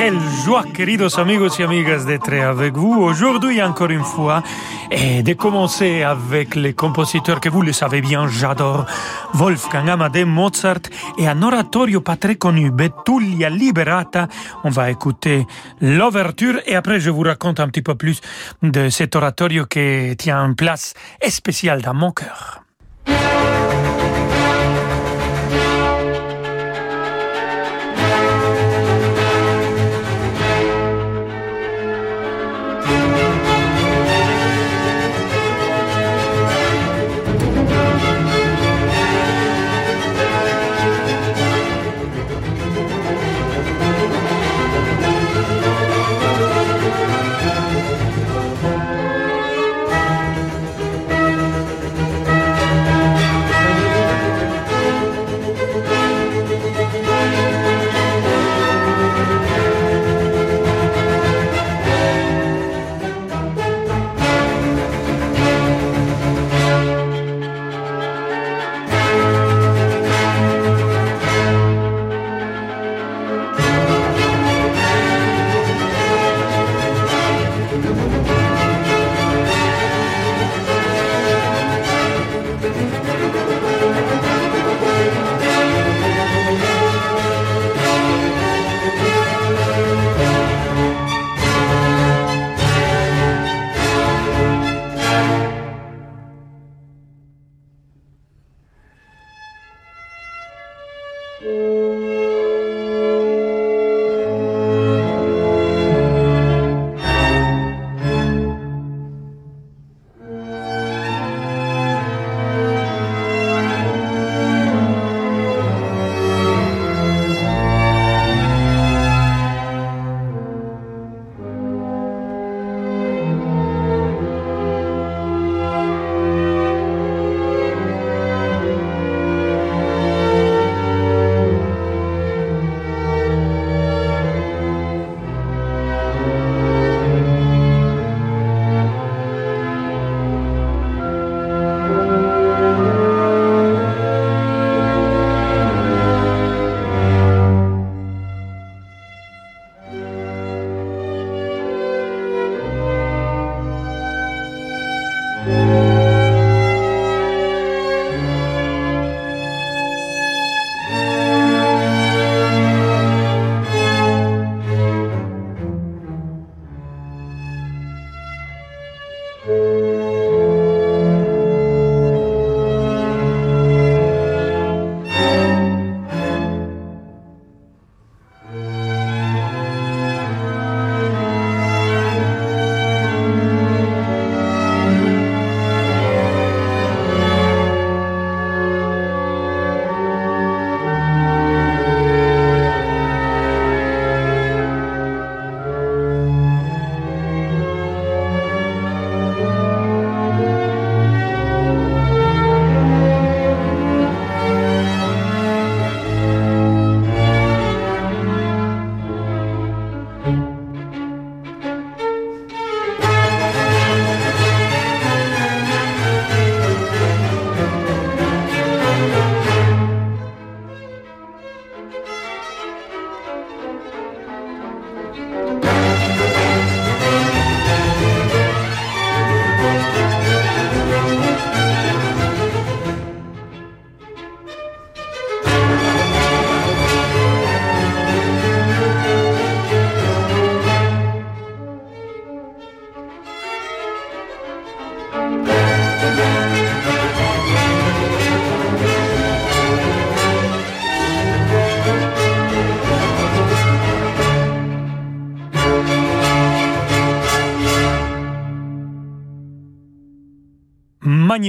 Quelle joie, queridos amigos y amigas, d'être avec vous aujourd'hui encore une fois et de commencer avec les compositeurs que vous le savez bien, j'adore, Wolfgang Amadeus Mozart et un oratorio pas très connu, Betulia Liberata. On va écouter l'ouverture et après je vous raconte un petit peu plus de cet oratorio qui tient une place spéciale dans mon cœur.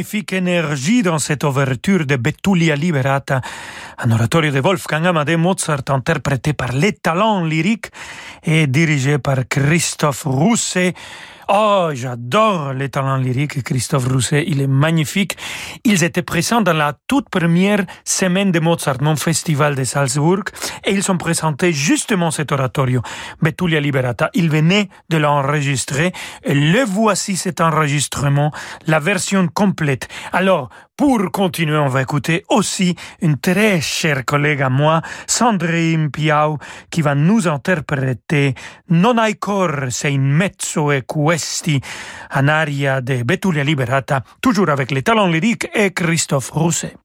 Magnifique énergie dans cette ouverture de Betulia Liberata, un oratorio de Wolfgang Amadeus Mozart interprété par les talents lyriques et dirigé par Christophe Rousset. Oh, j'adore les talents lyriques. Christophe Rousset, il est magnifique. Ils étaient présents dans la toute première semaine de Mozart, mon festival de Salzbourg, et ils ont présenté justement cet oratorio, Betulia Liberata. Ils venaient de l'enregistrer, et le voici cet enregistrement, la version complète. Alors, pour continuer, on va écouter aussi une très chère collègue à moi, Sandrine Piau, qui va nous interpréter Non hai cor se in mezzo e questi, un aria de Betulia Liberata, toujours avec les talents lyriques et Christophe Rousset.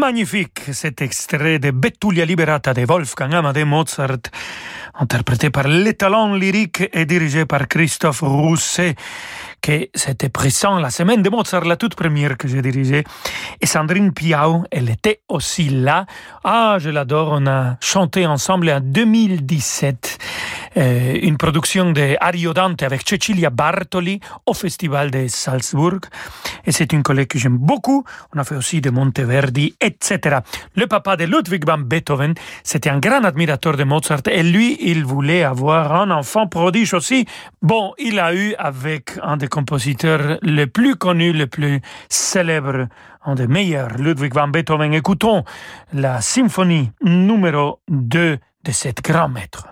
Magnifique cet extrait de Bettulia Liberata de Wolfgang Amadeus Mozart, interprété par l'étalon lyrique et dirigé par Christophe Rousset, que c'était présent la semaine de Mozart, la toute première que j'ai dirigée. Et Sandrine Piau, elle était aussi là. Ah, je l'adore, on a chanté ensemble en 2017 euh, une production de Ariodante avec Cecilia Bartoli au Festival de Salzbourg. Et c'est une collègue que j'aime beaucoup. On a fait aussi de Monteverdi, etc. Le papa de Ludwig van Beethoven, c'était un grand admirateur de Mozart et lui, il voulait avoir un enfant prodige aussi. Bon, il a eu avec un des compositeurs les plus connus, le plus célèbre, un des meilleurs, Ludwig van Beethoven. Écoutons la symphonie numéro 2 de cet grand maître.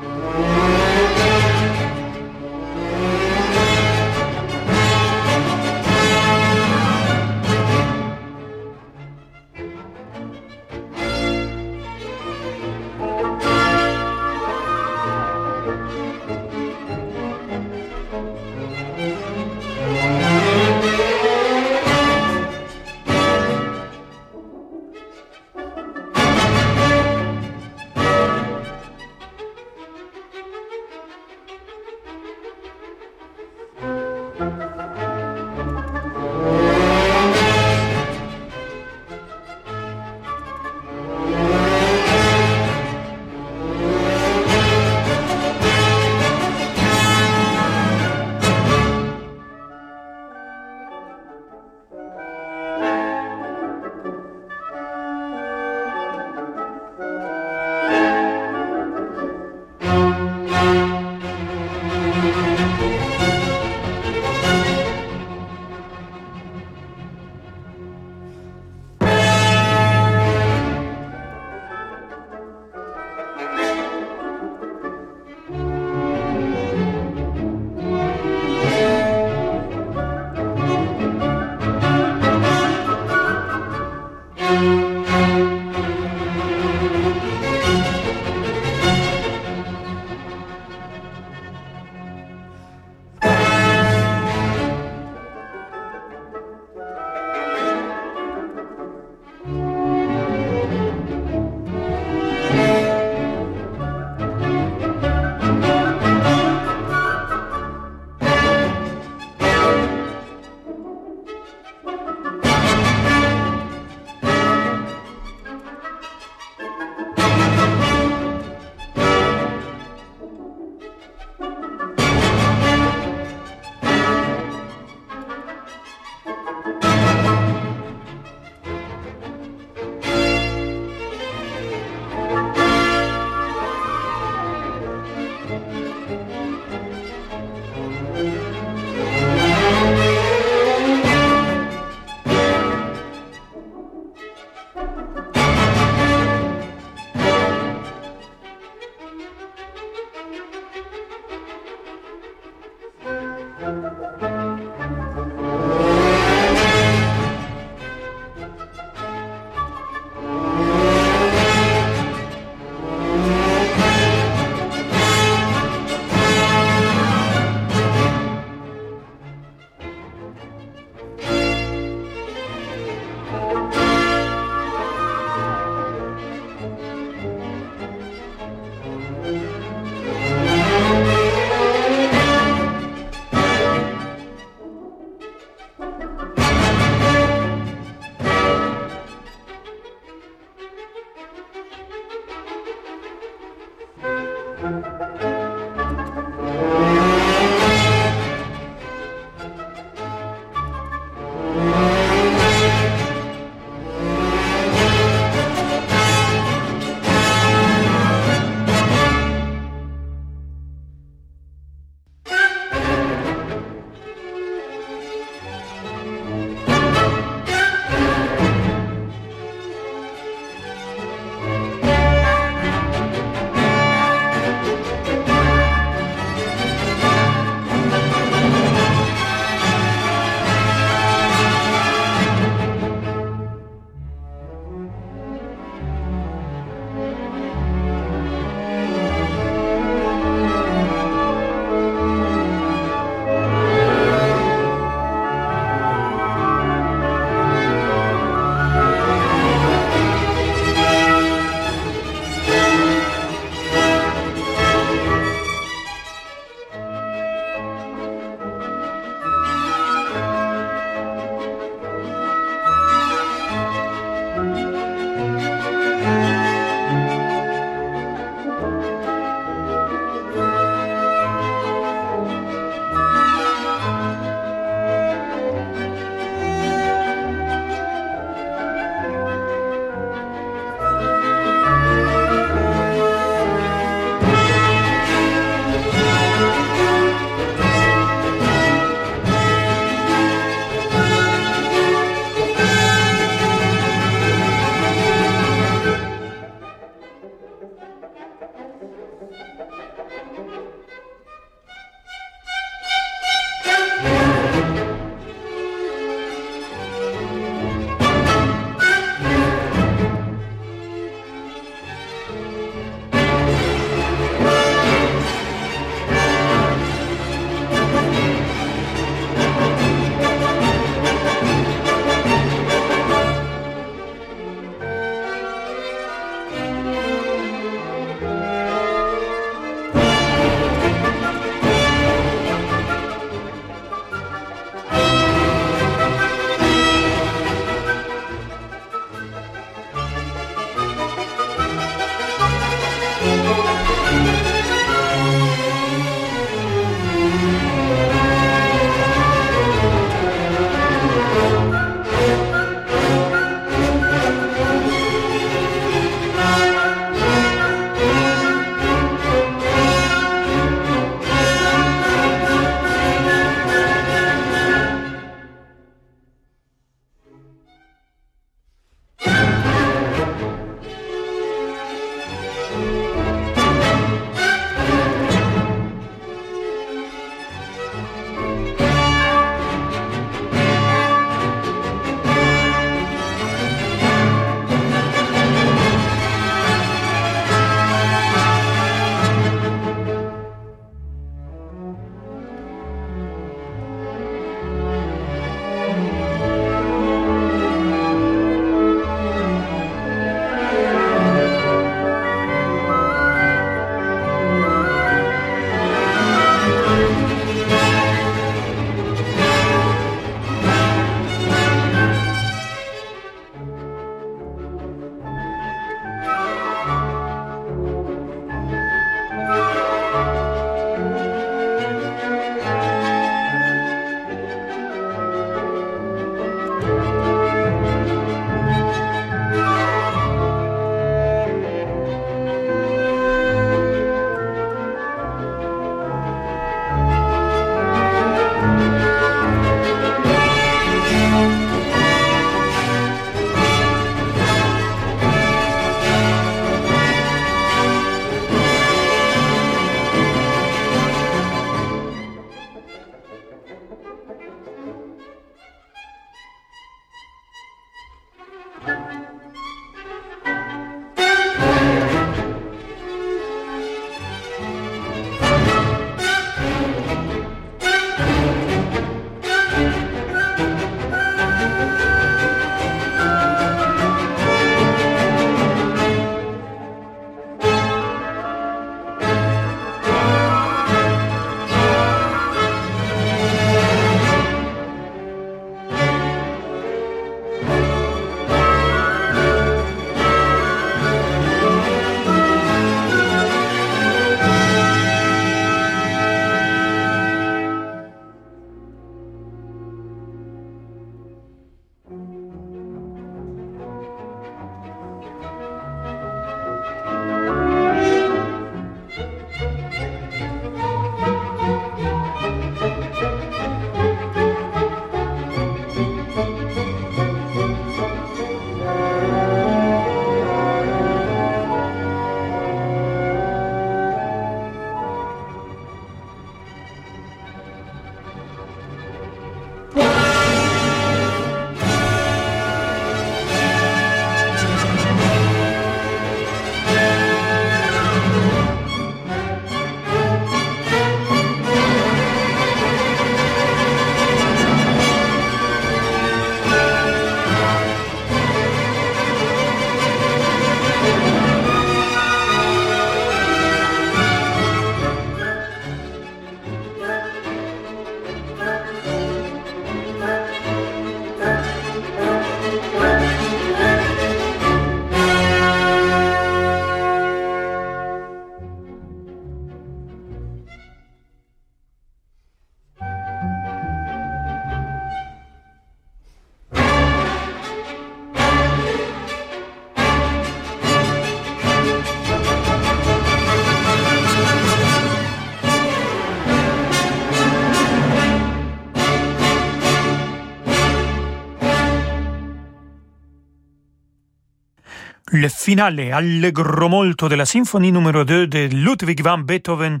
Finale allegro molto de la symphonie numéro 2 de Ludwig van Beethoven.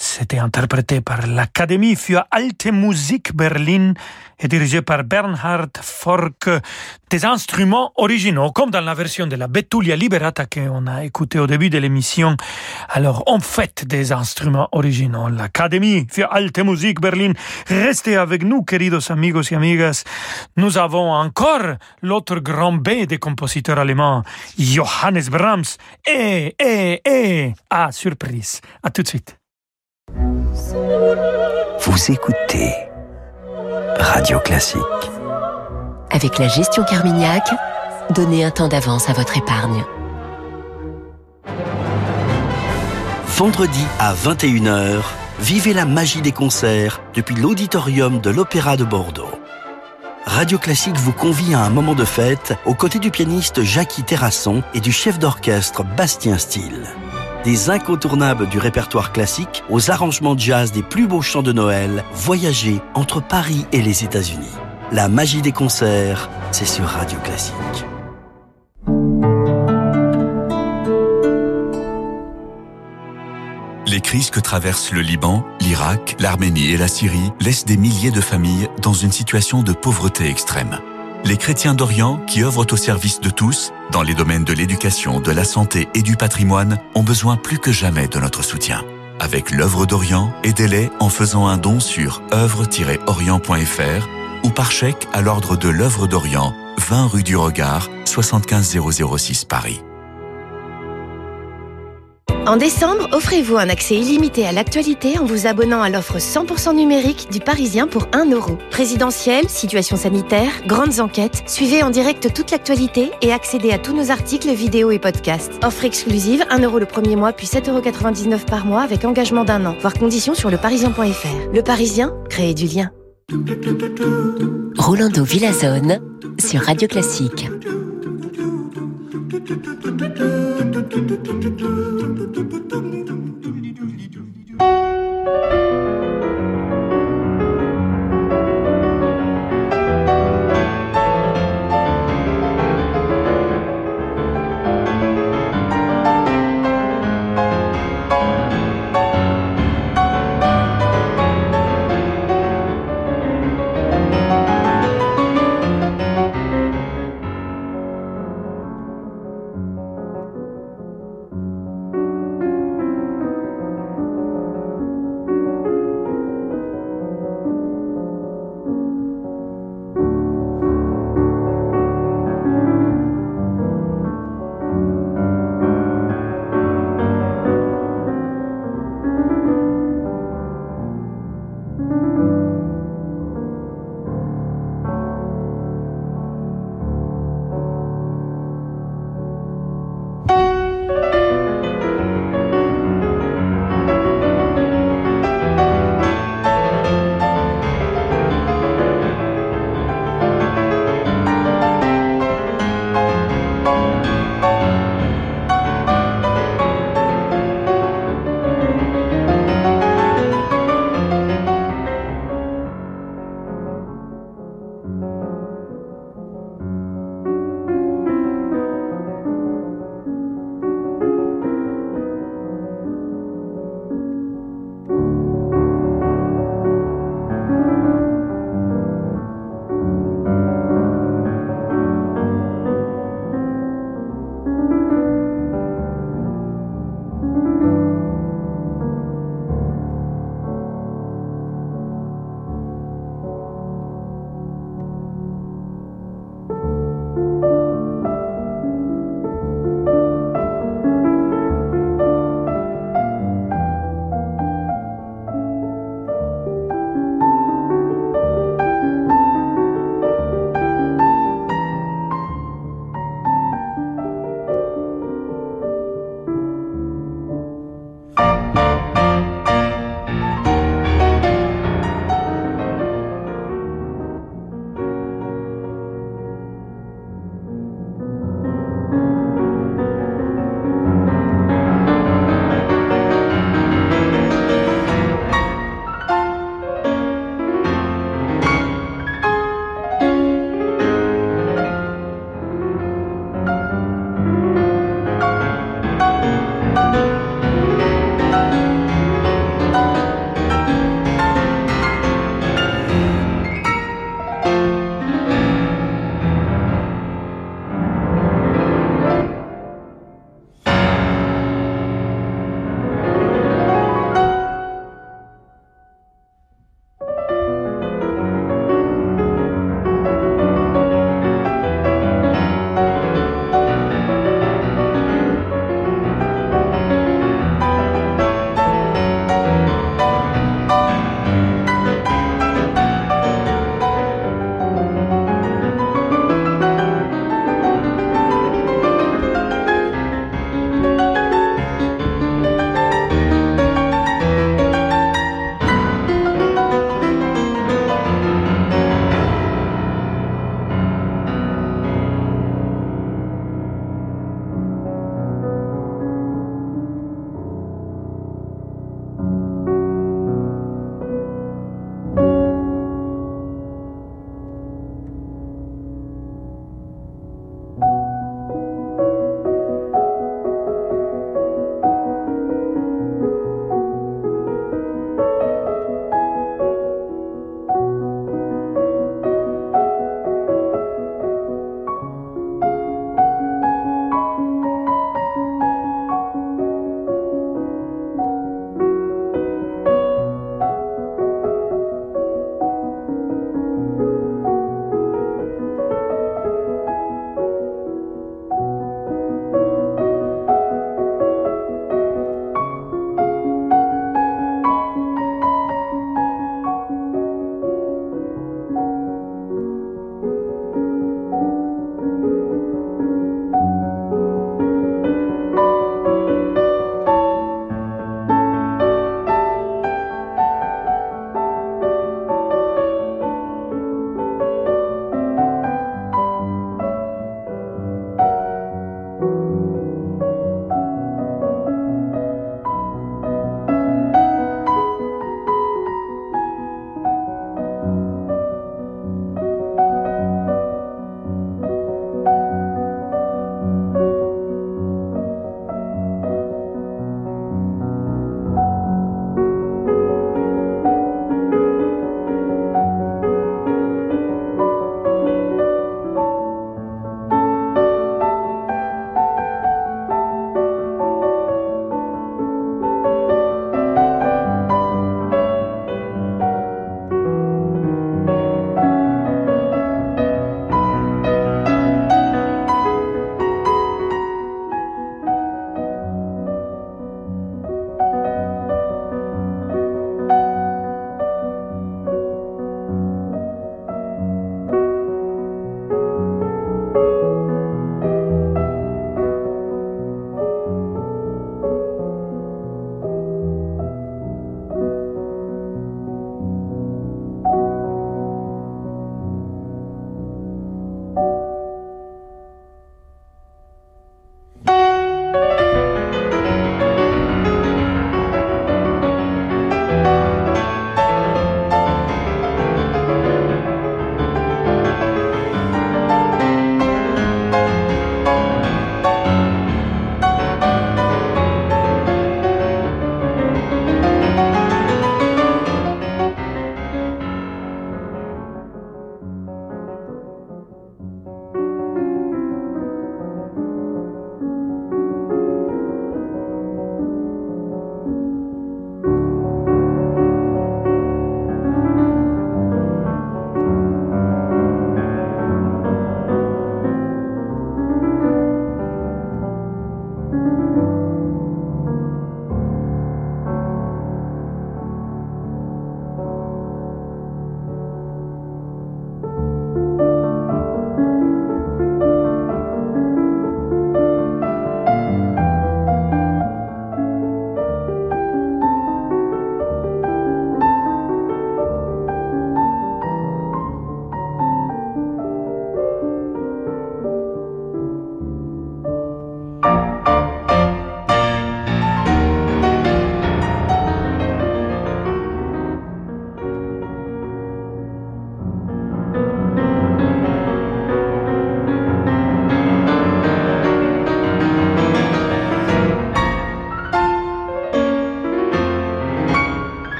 C'était interprété par l'Académie für Alte Musik Berlin et dirigé par Bernhard Fork. Des instruments originaux, comme dans la version de la Betulia Liberata qu'on a écouté au début de l'émission. Alors, on fait des instruments originaux. L'Académie für Alte Musik Berlin. Restez avec nous, queridos amigos et amigas. Nous avons encore l'autre grand B des compositeurs allemands, Johannes Brahms. Et, et, et, ah, surprise. À tout de suite. Vous écoutez Radio Classique. Avec la gestion Carmignac, donnez un temps d'avance à votre épargne. Vendredi à 21h, vivez la magie des concerts depuis l'auditorium de l'Opéra de Bordeaux. Radio Classique vous convie à un moment de fête aux côtés du pianiste Jackie Terrasson et du chef d'orchestre Bastien Steele des incontournables du répertoire classique aux arrangements de jazz des plus beaux chants de Noël, voyager entre Paris et les États-Unis. La magie des concerts, c'est sur Radio Classique. Les crises que traversent le Liban, l'Irak, l'Arménie et la Syrie laissent des milliers de familles dans une situation de pauvreté extrême. Les chrétiens d'Orient, qui œuvrent au service de tous, dans les domaines de l'éducation, de la santé et du patrimoine, ont besoin plus que jamais de notre soutien. Avec l'œuvre d'Orient, aidez-les en faisant un don sur œuvre-orient.fr ou par chèque à l'ordre de l'œuvre d'Orient, 20 rue du Regard, 75006 Paris. En décembre, offrez-vous un accès illimité à l'actualité en vous abonnant à l'offre 100% numérique du Parisien pour 1 euro. Présidentielle, situation sanitaire, grandes enquêtes, suivez en direct toute l'actualité et accédez à tous nos articles, vidéos et podcasts. Offre exclusive, 1 euro le premier mois puis 7,99 euros par mois avec engagement d'un an. Voir conditions sur leparisien.fr. Le Parisien, créez du lien. Rolando Villazone sur Radio Classique.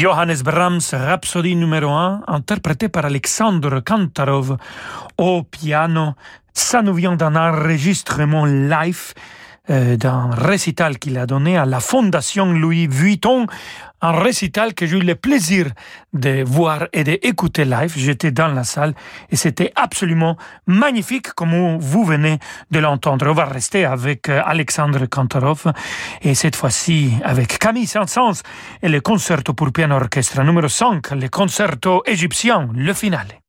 Johannes Brahms, Rhapsodie numéro 1, interprété par Alexandre Kantarov au piano. Ça nous vient d'un enregistrement live euh, d'un récital qu'il a donné à la Fondation Louis Vuitton, un récital que j'ai eu le plaisir de voir et d'écouter live. J'étais dans la salle et c'était absolument magnifique comme vous venez de l'entendre. On va rester avec euh, Alexandre Kantorov et cette fois-ci avec Camille Saint-Saëns et le concerto pour piano orchestre numéro 5, le concerto égyptien, le finale.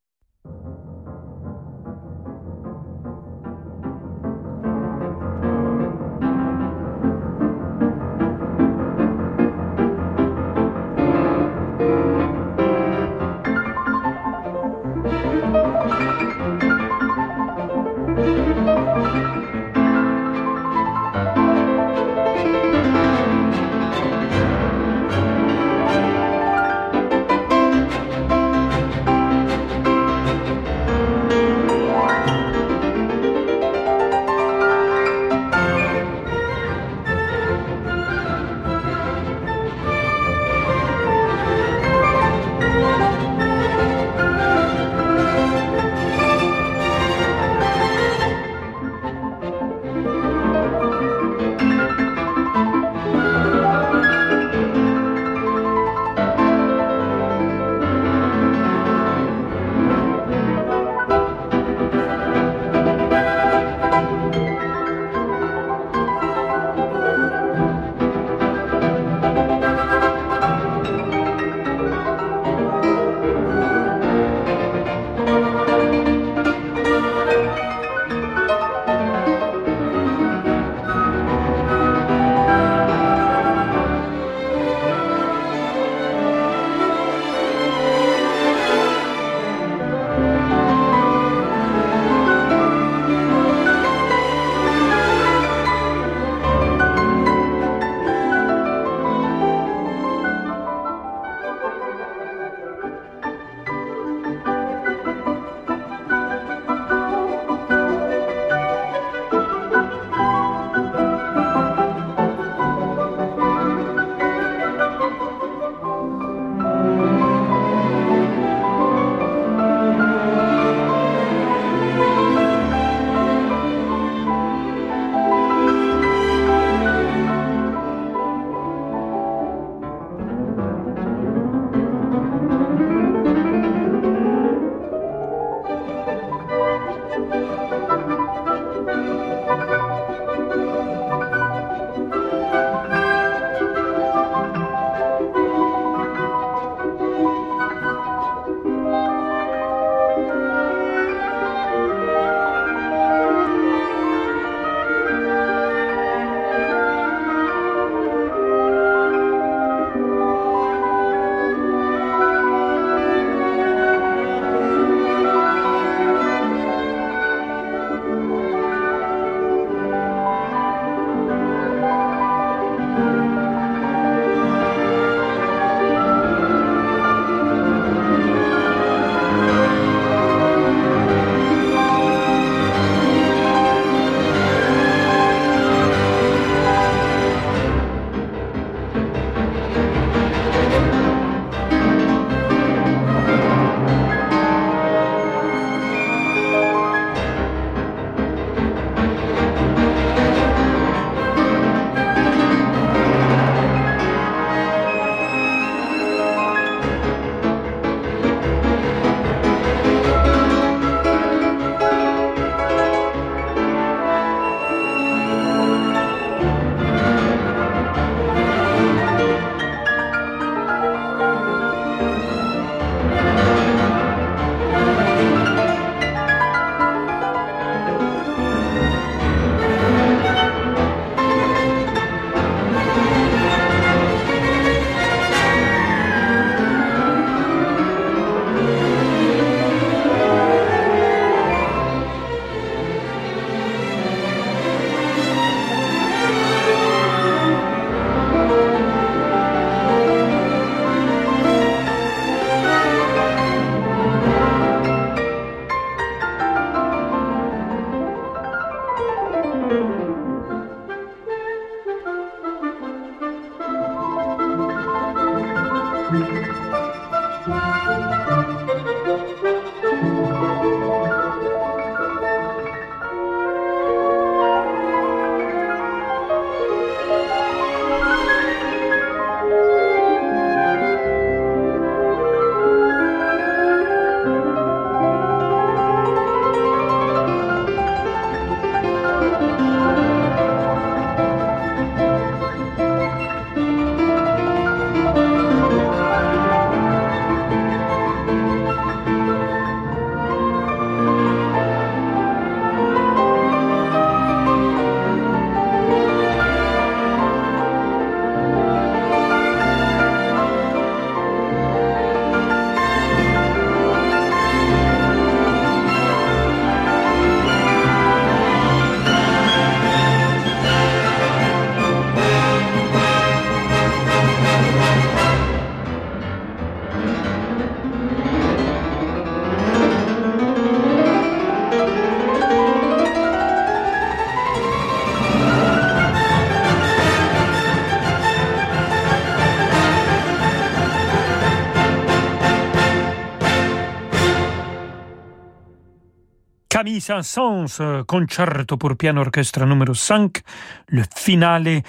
Saint-Saëns, concerto pour piano orchestre numéro 5, le finale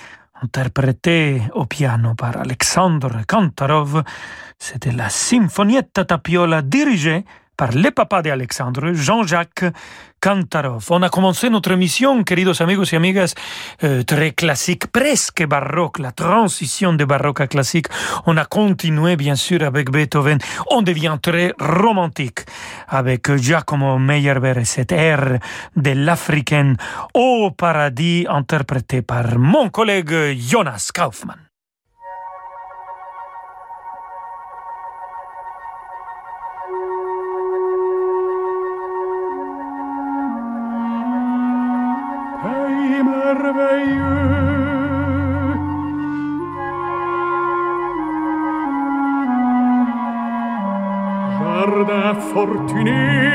interprété au piano par Alexandre Kantarov. C'était la Sinfonietta Tapiola dirigée par le papa d'Alexandre, Jean-Jacques Kantarov. On a commencé notre émission, queridos amigos y amigas, euh, très classique, presque baroque, la transition de baroque à classique. On a continué, bien sûr, avec Beethoven. On devient très romantique avec Giacomo Meyerbeer et cette ère de l'africaine au paradis interprété par mon collègue Jonas Kaufmann. Fortuné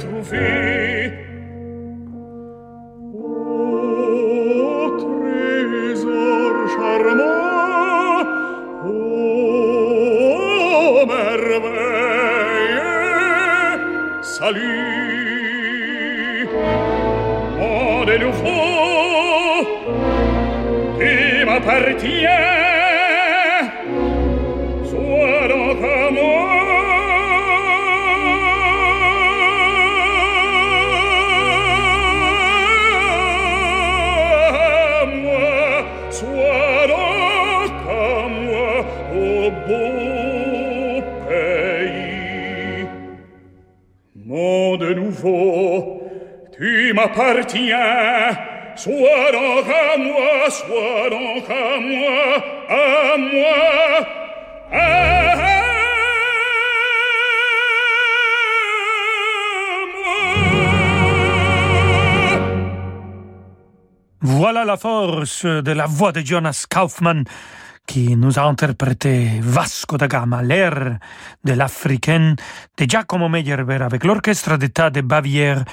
cette Éden tu m'appartiens, sois donc à moi, sois donc à moi, à moi, à moi. Voilà la force de la voix de Jonas Kaufmann qui nous a interprété Vasco da Gama, l'air de l'africaine de Giacomo Meyerbeer avec l'orchestre d'État de Bavière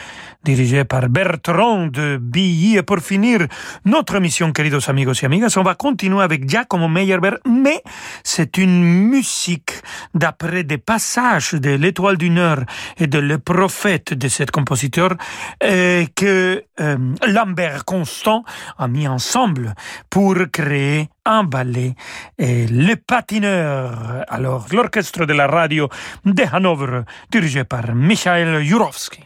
dirigé par Bertrand de Billy. Et pour finir notre émission, queridos amigos y amigas, on va continuer avec Giacomo Meyerbeer, mais c'est une musique d'après des passages de l'Étoile du Nord et de Le Prophète de cet compositeur euh, que euh, Lambert Constant a mis ensemble pour créer un ballet et le patineur. Alors, l'orchestre de la radio de Hanovre, dirigé par Michael Jurovski.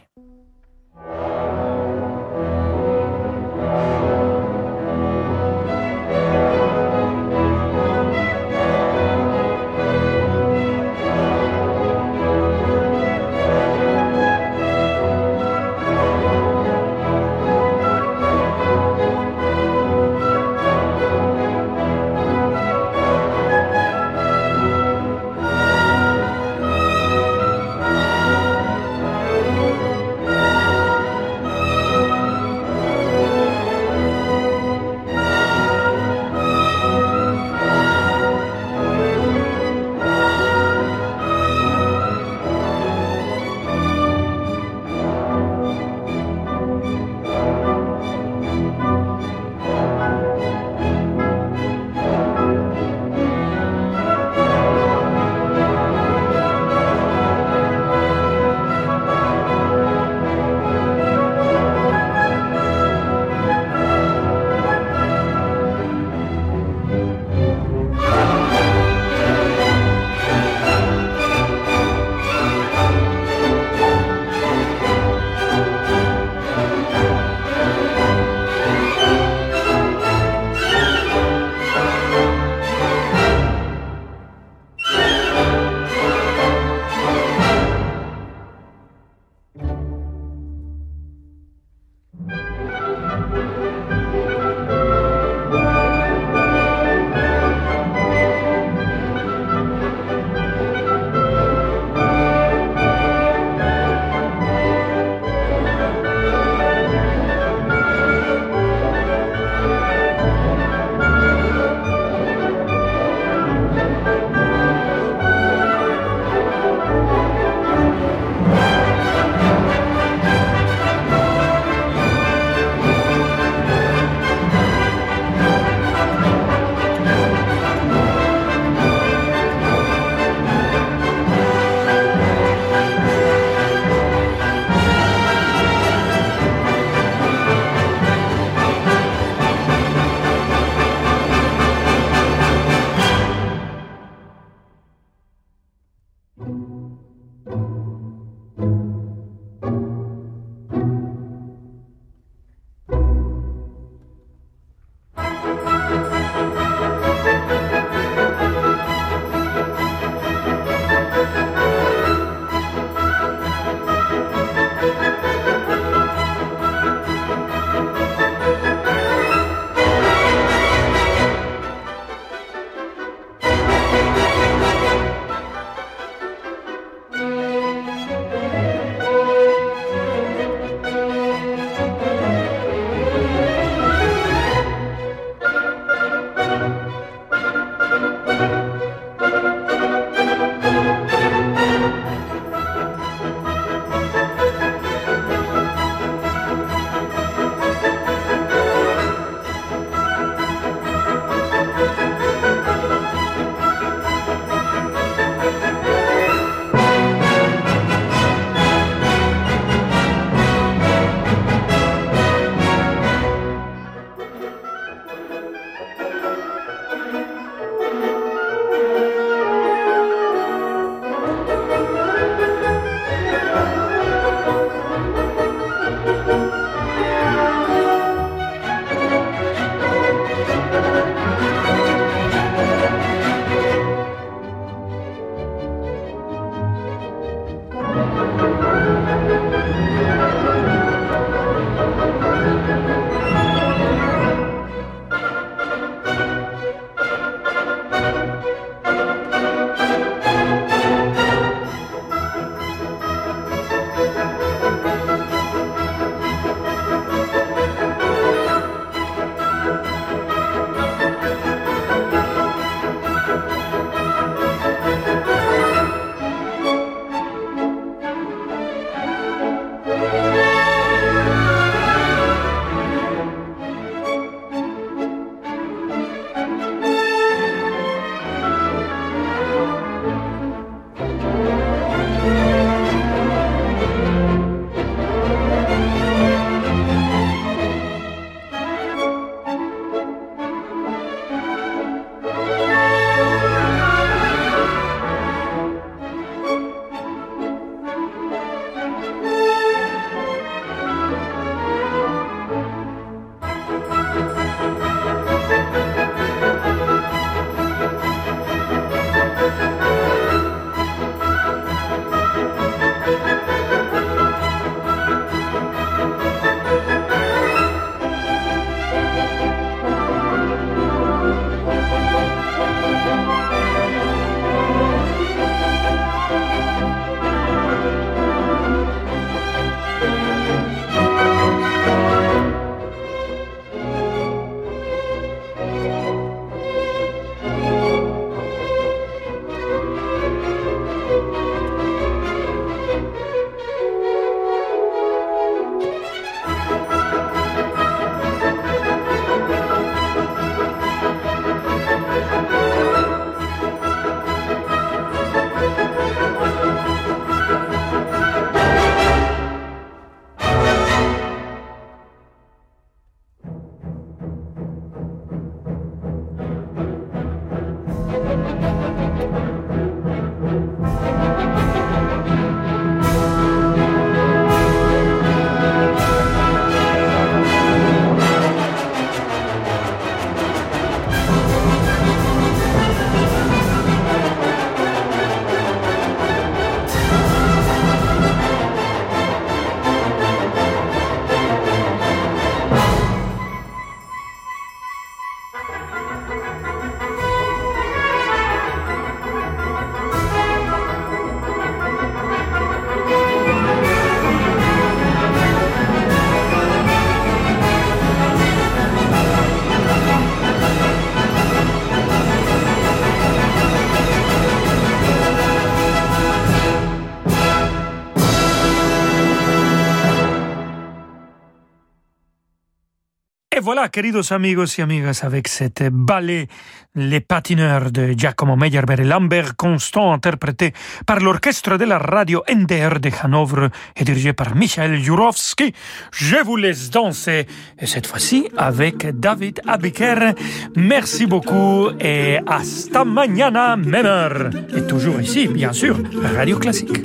Voilà, queridos amigos y amigas, avec cette ballet Les patineurs de Giacomo Meyerbeer et Lambert Constant, interprété par l'orchestre de la radio NDR de Hanovre et dirigé par Michael Jurovski. Je vous laisse danser, et cette fois-ci avec David Abiker. Merci beaucoup et hasta mañana, même heure. Et toujours ici, bien sûr, Radio Classique.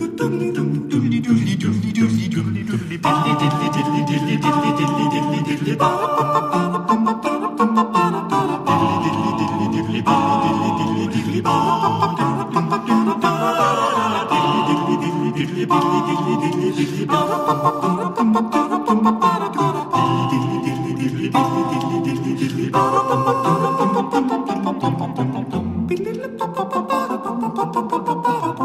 Ba ba ba ba ba